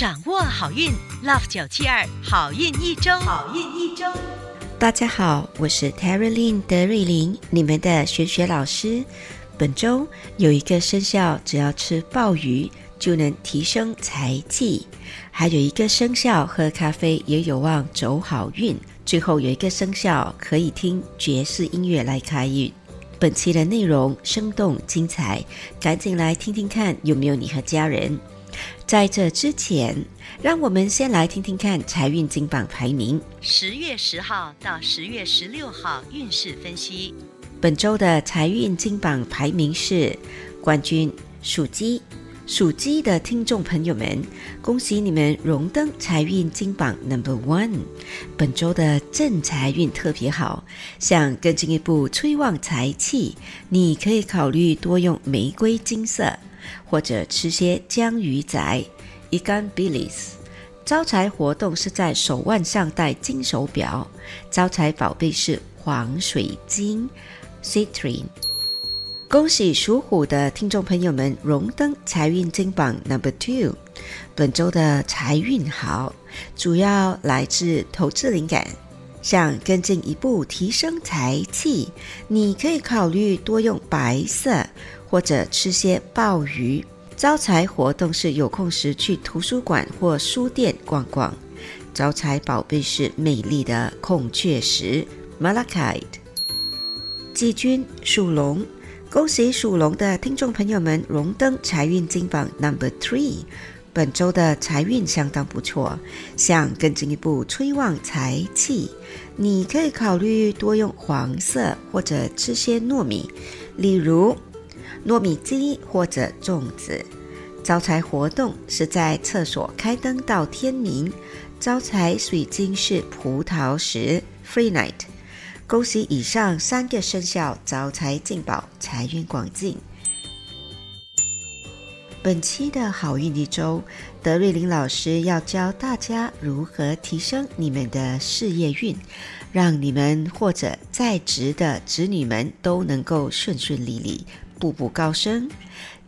掌握好运，Love 九七二好运一周，好运一周。大家好，我是 Terry Lin 德瑞琳，你们的玄学老师。本周有一个生肖，只要吃鲍鱼就能提升财气；还有一个生肖喝咖啡也有望走好运。最后有一个生肖可以听爵士音乐来开运。本期的内容生动精彩，赶紧来听听看有没有你和家人。在这之前，让我们先来听听看财运金榜排名。十月十号到十月十六号运势分析。本周的财运金榜排名是冠军属鸡，属鸡的听众朋友们，恭喜你们荣登财运金榜 Number One。本周的正财运特别好，想更进一步催旺财气，你可以考虑多用玫瑰金色，或者吃些江鱼仔、一干 Billis。招财活动是在手腕上戴金手表，招财宝贝是黄水晶。Citrine，恭喜属虎的听众朋友们荣登财运金榜 Number Two。本周的财运好，主要来自投资灵感。想更进一步提升财气，你可以考虑多用白色，或者吃些鲍鱼。招财活动是有空时去图书馆或书店逛逛。招财宝贝是美丽的孔雀石 Malachite。季军属龙，恭喜属龙的听众朋友们荣登财运金榜 Number Three。本周的财运相当不错，想更进一步催旺财气，你可以考虑多用黄色或者吃些糯米，例如糯米鸡或者粽子。招财活动是在厕所开灯到天明。招财水晶是葡萄石 Free Night。恭喜以上三个生肖招财进宝，财运广进。本期的好运一周，德瑞琳老师要教大家如何提升你们的事业运，让你们或者在职的子女们都能够顺顺利利，步步高升。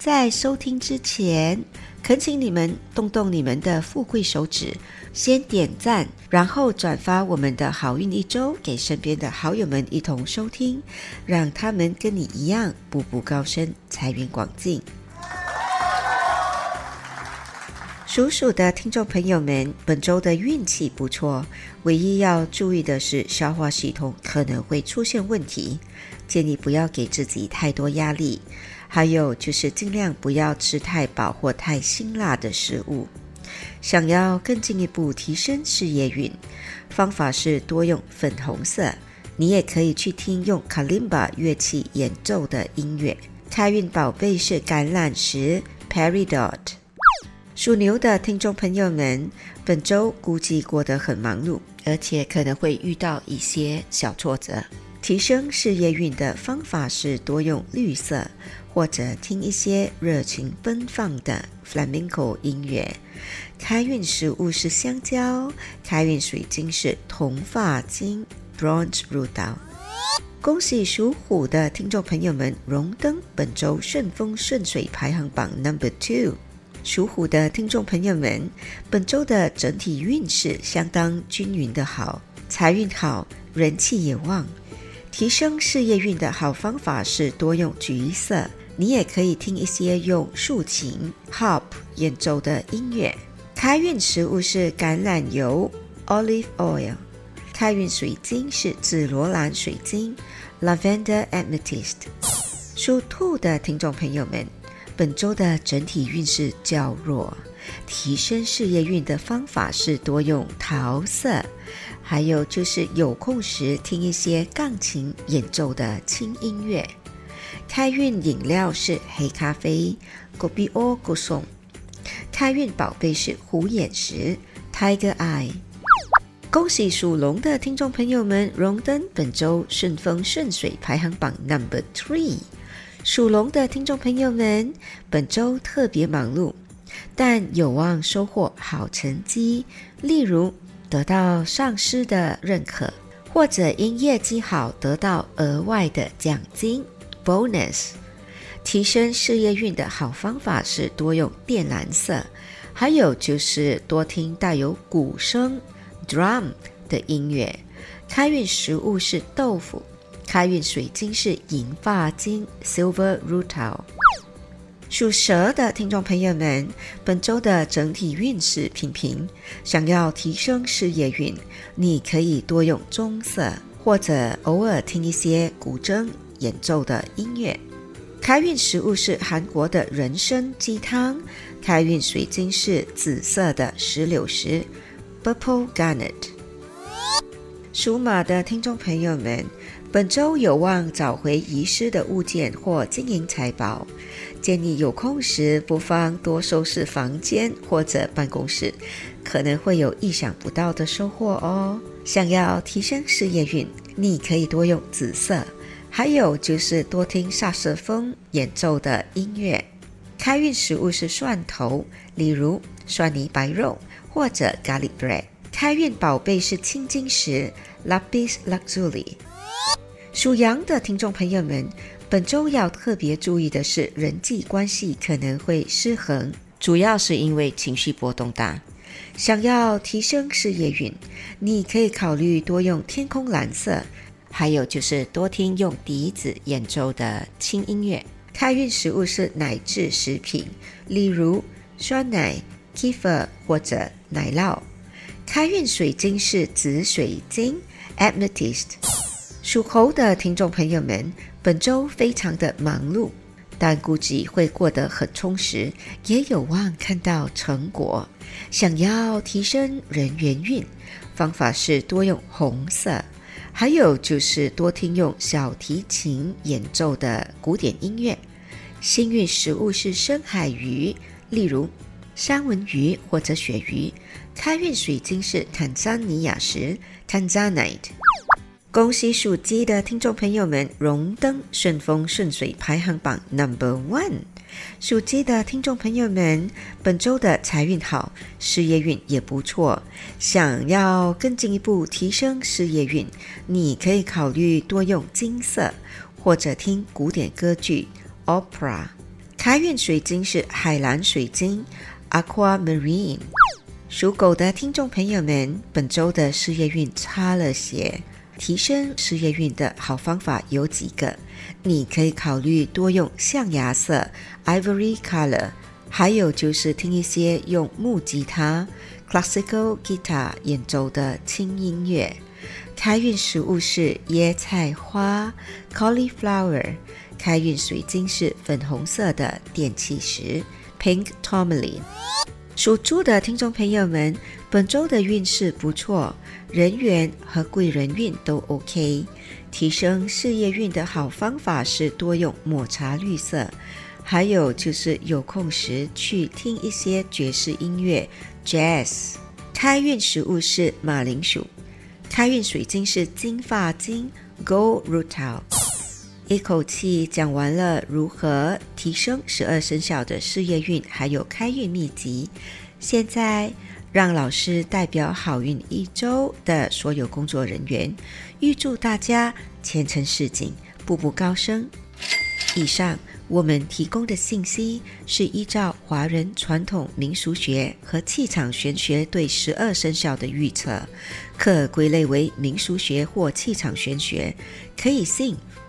在收听之前，恳请你们动动你们的富贵手指，先点赞，然后转发我们的好运一周给身边的好友们一同收听，让他们跟你一样步步高升，财源广进。属鼠的听众朋友们，本周的运气不错，唯一要注意的是消化系统可能会出现问题，建议不要给自己太多压力。还有就是尽量不要吃太饱或太辛辣的食物。想要更进一步提升事业运，方法是多用粉红色。你也可以去听用卡林巴乐器演奏的音乐。开运宝贝是橄榄石 Peridot。属牛的听众朋友们，本周估计过得很忙碌，而且可能会遇到一些小挫折。提升事业运的方法是多用绿色。或者听一些热情奔放的 flamenco 音乐。开运食物是香蕉，开运水晶是铜发晶 bronze ruby。恭喜属虎的听众朋友们荣登本周顺风顺水排行榜 number two。属虎的听众朋友们，本周的整体运势相当均匀的好，财运好，人气也旺。提升事业运的好方法是多用橘色。你也可以听一些用竖琴 harp 演奏的音乐。开运食物是橄榄油 olive oil。开运水晶是紫罗兰水晶 lavender amethyst。属兔的听众朋友们，本周的整体运势较弱，提升事业运的方法是多用桃色，还有就是有空时听一些钢琴演奏的轻音乐。开运饮料是黑咖啡，Gobi O Go s o n。开运宝贝是虎眼石，Tiger Eye。恭喜属龙的听众朋友们荣登本周顺风顺水排行榜 Number Three。属龙的听众朋友们，本周特别忙碌，但有望收获好成绩，例如得到上司的认可，或者因业绩好得到额外的奖金。Bonus，提升事业运的好方法是多用靛蓝色，还有就是多听带有鼓声 的音乐。开运食物是豆腐，开运水晶是银发晶 （silver Rutil），。属蛇的听众朋友们，本周的整体运势平平。想要提升事业运，你可以多用棕色，或者偶尔听一些古筝演奏的音乐。开运食物是韩国的人参鸡汤，开运水晶是紫色的石榴石 （purple garnet）。属马的听众朋友们，本周有望找回遗失的物件或金银财宝。建议有空时不妨多收拾房间或者办公室，可能会有意想不到的收获哦。想要提升事业运，你可以多用紫色，还有就是多听萨瑟风演奏的音乐。开运食物是蒜头，例如蒜泥白肉或者 garlic bread。开运宝贝是青金石 lapis lazuli。属羊的听众朋友们。本周要特别注意的是，人际关系可能会失衡，主要是因为情绪波动大。想要提升事业运，你可以考虑多用天空蓝色，还有就是多听用笛子演奏的轻音乐。开运食物是奶制食品，例如酸奶、kefir 或者奶酪。开运水晶是紫水晶 （amethyst）。属猴的听众朋友们，本周非常的忙碌，但估计会过得很充实，也有望看到成果。想要提升人缘运，方法是多用红色，还有就是多听用小提琴演奏的古典音乐。幸运食物是深海鱼，例如三文鱼或者鳕鱼。开运水晶是坦桑尼亚石 （Tanzanite）。恭喜属鸡的听众朋友们荣登顺风顺水排行榜 Number One。属鸡的听众朋友们，本周的财运好，事业运也不错。想要更进一步提升事业运，你可以考虑多用金色，或者听古典歌剧 Opera。开运水晶是海蓝水晶 Aquamarine。属狗的听众朋友们，本周的事业运差了些。提升事业运的好方法有几个，你可以考虑多用象牙色 （ivory color），还有就是听一些用木吉他 （classical guitar） 演奏的轻音乐。开运食物是椰菜花 （cauliflower），开运水晶是粉红色的电气石 （pink tourmaline）。属猪的听众朋友们，本周的运势不错，人缘和贵人运都 OK。提升事业运的好方法是多用抹茶绿色，还有就是有空时去听一些爵士音乐 （Jazz）。开运食物是马铃薯，开运水晶是金发晶 （Gold Rutile）。一口气讲完了如何提升十二生肖的事业运，还有开运秘籍。现在让老师代表好运一周的所有工作人员，预祝大家前程似锦，步步高升。以上我们提供的信息是依照华人传统民俗学和气场玄学对十二生肖的预测，可归类为民俗学或气场玄学，可以信。